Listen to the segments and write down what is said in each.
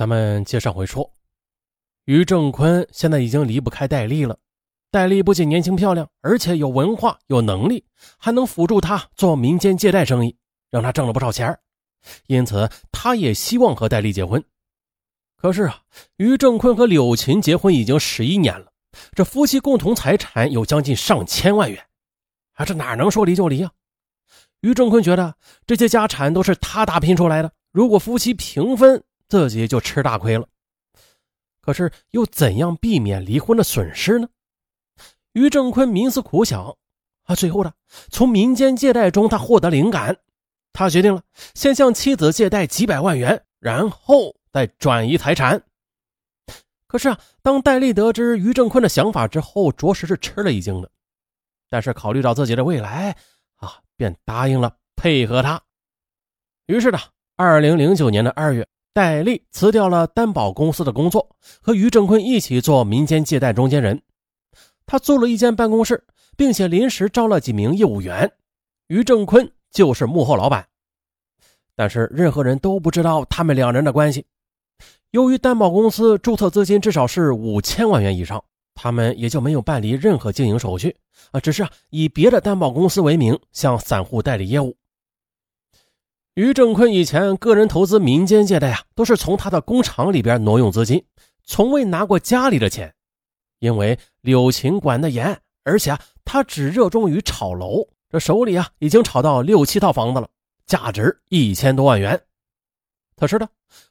咱们接上回说，于正坤现在已经离不开戴丽了。戴丽不仅年轻漂亮，而且有文化、有能力，还能辅助他做民间借贷生意，让他挣了不少钱。因此，他也希望和戴丽结婚。可是啊，于正坤和柳琴结婚已经十一年了，这夫妻共同财产有将近上千万元，啊，这哪能说离就离啊？于正坤觉得这些家产都是他打拼出来的，如果夫妻平分，自己就吃大亏了。可是又怎样避免离婚的损失呢？于正坤冥思苦想，啊，最后呢，从民间借贷中他获得灵感，他决定了先向妻子借贷几百万元，然后再转移财产。可是啊，当戴丽得知于正坤的想法之后，着实是吃了一惊的。但是考虑到自己的未来，啊，便答应了配合他。于是呢，二零零九年的二月，戴丽辞掉了担保公司的工作，和于正坤一起做民间借贷中间人。他租了一间办公室，并且临时招了几名业务员，于正坤就是幕后老板。但是任何人都不知道他们两人的关系。由于担保公司注册资金至少是五千万元以上，他们也就没有办理任何经营手续啊，只是以别的担保公司为名向散户代理业务。于正坤以前个人投资民间借贷啊，都是从他的工厂里边挪用资金，从未拿过家里的钱。因为柳琴管得严，而且啊，他只热衷于炒楼，这手里啊已经炒到六七套房子了，价值一千多万元。可是呢，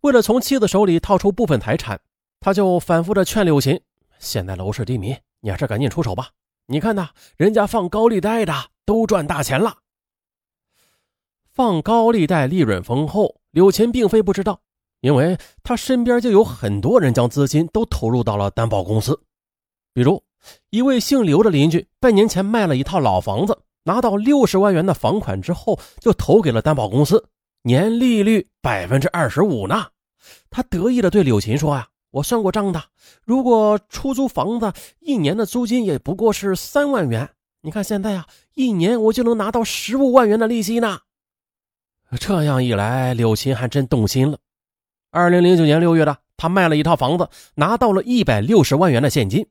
为了从妻子手里套出部分财产，他就反复的劝柳琴：现在楼市低迷，你还是赶紧出手吧。你看呐，人家放高利贷的都赚大钱了。放高利贷利润丰厚，柳琴并非不知道，因为他身边就有很多人将资金都投入到了担保公司。比如，一位姓刘的邻居半年前卖了一套老房子，拿到六十万元的房款之后，就投给了担保公司，年利率百分之二十五呢。他得意的对柳琴说：“呀，我算过账的，如果出租房子一年的租金也不过是三万元，你看现在呀，一年我就能拿到十五万元的利息呢。”这样一来，柳琴还真动心了。二零零九年六月的，她卖了一套房子，拿到了一百六十万元的现金。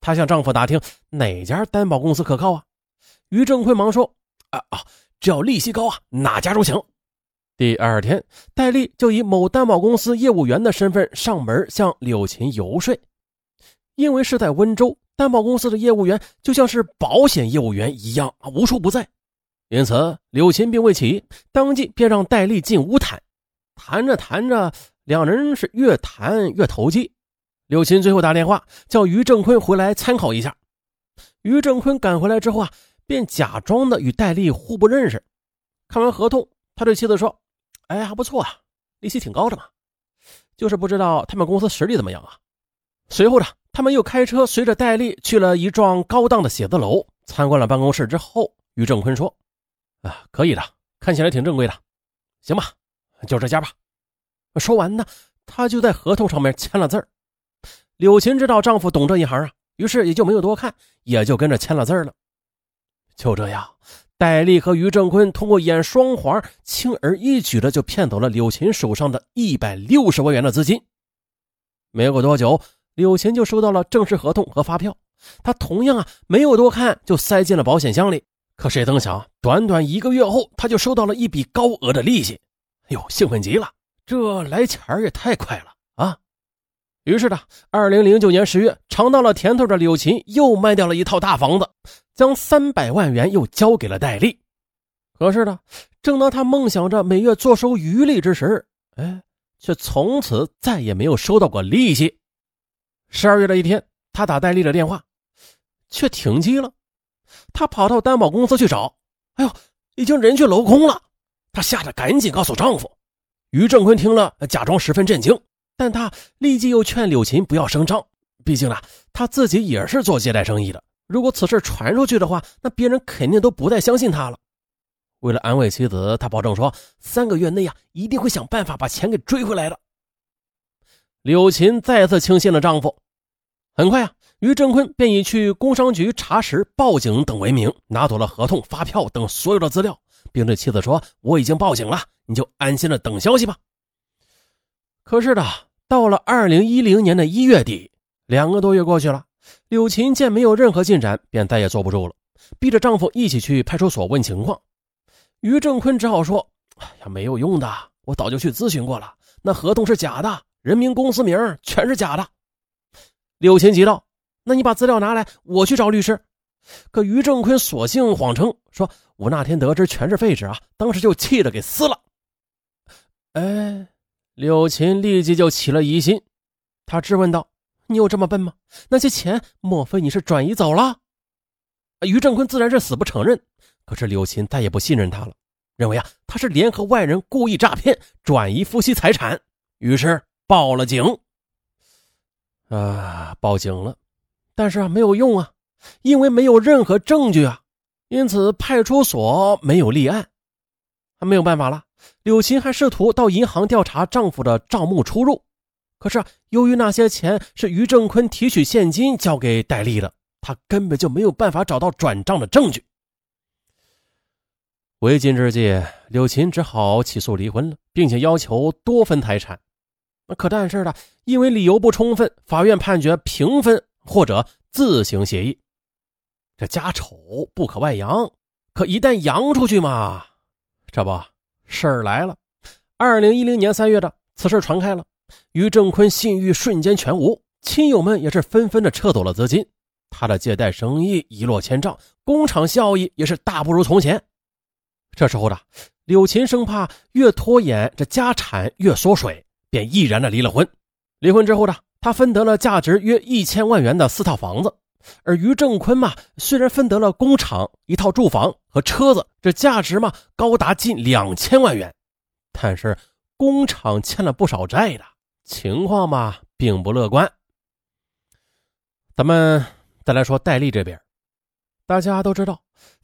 她向丈夫打听哪家担保公司可靠啊？于正坤忙说：“啊啊，只要利息高啊，哪家都行。”第二天，戴丽就以某担保公司业务员的身份上门向柳琴游说。因为是在温州，担保公司的业务员就像是保险业务员一样啊，无处不在。因此，柳琴并未起，当即便让戴丽进屋谈。谈着谈着，两人是越谈越投机。柳琴最后打电话叫于正坤回来参考一下。于正坤赶回来之后啊，便假装的与戴丽互不认识。看完合同，他对妻子说：“哎，还不错啊，利息挺高的嘛。就是不知道他们公司实力怎么样啊。”随后呢，他们又开车随着戴丽去了一幢高档的写字楼，参观了办公室之后，于正坤说：“啊，可以的，看起来挺正规的，行吧，就这家吧。”说完呢，他就在合同上面签了字儿。柳琴知道丈夫懂这一行啊，于是也就没有多看，也就跟着签了字了。就这样，戴丽和于正坤通过演双簧，轻而易举的就骗走了柳琴手上的一百六十万元的资金。没过多久，柳琴就收到了正式合同和发票，她同样啊没有多看，就塞进了保险箱里。可谁曾想，短短一个月后，他就收到了一笔高额的利息。哎呦，兴奋极了，这来钱也太快了啊！于是呢，二零零九年十月，尝到了甜头的柳琴又卖掉了一套大房子，将三百万元又交给了戴丽。可是呢，正当他梦想着每月坐收余利之时，哎，却从此再也没有收到过利息。十二月的一天，他打戴丽的电话，却停机了。他跑到担保公司去找，哎呦，已经人去楼空了。他吓得赶紧告诉丈夫。于正坤听了，假装十分震惊。但他立即又劝柳琴不要声张，毕竟呢，他自己也是做借贷生意的。如果此事传出去的话，那别人肯定都不再相信他了。为了安慰妻子，他保证说，三个月内呀，一定会想办法把钱给追回来的。柳琴再次轻信了丈夫。很快啊，于正坤便以去工商局查实、报警等为名，拿走了合同、发票等所有的资料，并对妻子说：“我已经报警了，你就安心的等消息吧。”可是的，到了二零一零年的一月底，两个多月过去了，柳琴见没有任何进展，便再也坐不住了，逼着丈夫一起去派出所问情况。于正坤只好说：“哎呀，没有用的，我早就去咨询过了，那合同是假的，人名公司名全是假的。”柳琴急道：“那你把资料拿来，我去找律师。”可于正坤索性谎称说：“我那天得知全是废纸啊，当时就气得给撕了。”哎。柳琴立即就起了疑心，他质问道：“你有这么笨吗？那些钱莫非你是转移走了？”于正坤自然是死不承认。可是柳琴再也不信任他了，认为啊他是联合外人故意诈骗、转移夫妻财产，于是报了警。啊，报警了，但是啊没有用啊，因为没有任何证据啊，因此派出所没有立案，没有办法了。柳琴还试图到银行调查丈夫的账目出入，可是由于那些钱是于正坤提取现金交给戴丽的，她根本就没有办法找到转账的证据。为今之计，柳琴只好起诉离婚了，并且要求多分财产。可但是呢，因为理由不充分，法院判决平分或者自行协议。这家丑不可外扬，可一旦扬出去嘛，这不。事儿来了，二零一零年三月的此事传开了，于正坤信誉瞬间全无，亲友们也是纷纷的撤走了资金，他的借贷生意一落千丈，工厂效益也是大不如从前。这时候的柳琴生怕越拖延这家产越缩水，便毅然的离了婚。离婚之后的他分得了价值约一千万元的四套房子。而于正坤嘛，虽然分得了工厂、一套住房和车子，这价值嘛高达近两千万元，但是工厂欠了不少债的情况嘛并不乐观。咱们再来说戴笠这边，大家都知道，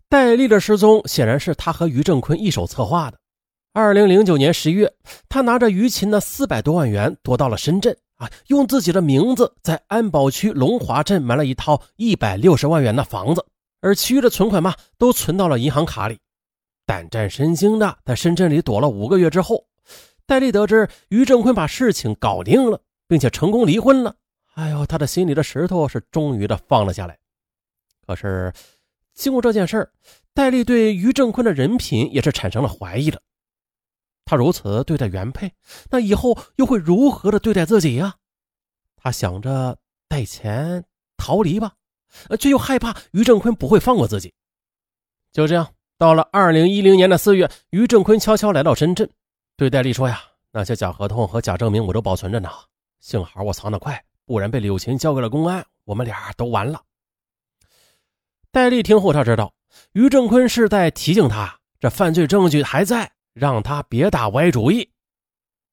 戴笠的失踪显然是他和于正坤一手策划的。二零零九年十一月，他拿着于琴的四百多万元躲到了深圳。啊，用自己的名字在安保区龙华镇买了一套一百六十万元的房子，而其余的存款嘛，都存到了银行卡里。胆战心惊的在深圳里躲了五个月之后，戴丽得知于正坤把事情搞定了，并且成功离婚了。哎呦，他的心里的石头是终于的放了下来。可是，经过这件事戴丽对于正坤的人品也是产生了怀疑了。他如此对待原配，那以后又会如何的对待自己呀？他想着带钱逃离吧，却又害怕于正坤不会放过自己。就这样，到了二零一零年的四月，于正坤悄悄来到深圳，对戴丽说：“呀，那些假合同和假证明我都保存着呢，幸好我藏得快，不然被柳琴交给了公安，我们俩都完了。”戴丽听后，他知道于正坤是在提醒他，这犯罪证据还在。让他别打歪主意，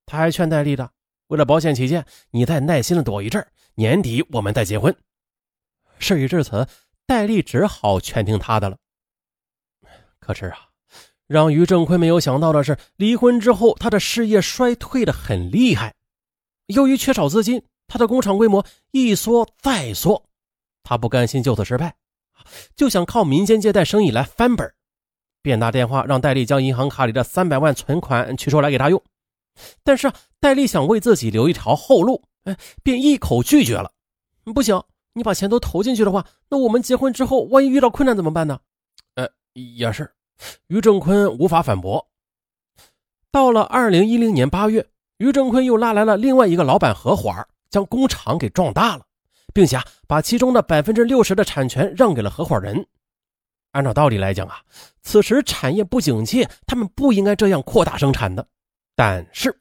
他还劝戴丽的，为了保险起见，你再耐心的躲一阵年底我们再结婚。事已至此，戴丽只好全听他的了。可是啊，让于正坤没有想到的是，离婚之后，他的事业衰退的很厉害。由于缺少资金，他的工厂规模一缩再缩，他不甘心就此失败，就想靠民间借贷生意来翻本。便打电话让戴丽将银行卡里的三百万存款取出来给他用，但是戴丽想为自己留一条后路，哎，便一口拒绝了。不行，你把钱都投进去的话，那我们结婚之后万一遇到困难怎么办呢？呃，也是。于正坤无法反驳。到了二零一零年八月，于正坤又拉来了另外一个老板合伙，将工厂给壮大了，并且把其中的百分之六十的产权让给了合伙人。按照道理来讲啊，此时产业不景气，他们不应该这样扩大生产的。但是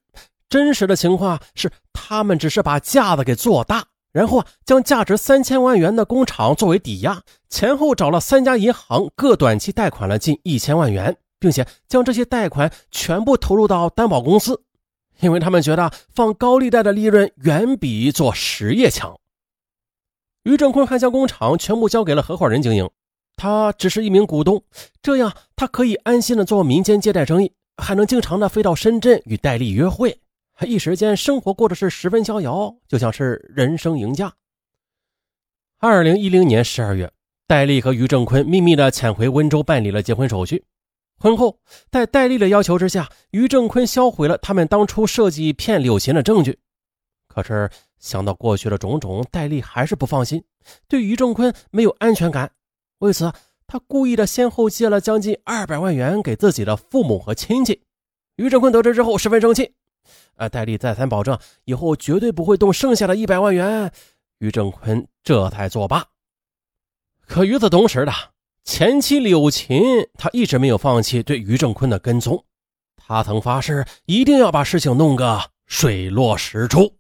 真实的情况是，他们只是把架子给做大，然后啊，将价值三千万元的工厂作为抵押，前后找了三家银行，各短期贷款了近一千万元，并且将这些贷款全部投入到担保公司，因为他们觉得放高利贷的利润远比做实业强。于正坤还将工厂全部交给了合伙人经营。他只是一名股东，这样他可以安心的做民间借贷生意，还能经常的飞到深圳与戴丽约会，一时间生活过得是十分逍遥，就像是人生赢家。二零一零年十二月，戴丽和于正坤秘密的潜回温州办理了结婚手续。婚后，在戴丽的要求之下，于正坤销毁了他们当初设计骗柳琴的证据。可是想到过去的种种，戴笠还是不放心，对于正坤没有安全感。为此，他故意的先后借了将近二百万元给自己的父母和亲戚。于正坤得知之后十分生气，呃，戴笠再三保证以后绝对不会动剩下的一百万元，于正坤这才作罢。可与此同时的前妻柳琴，她一直没有放弃对于正坤的跟踪，她曾发誓一定要把事情弄个水落石出。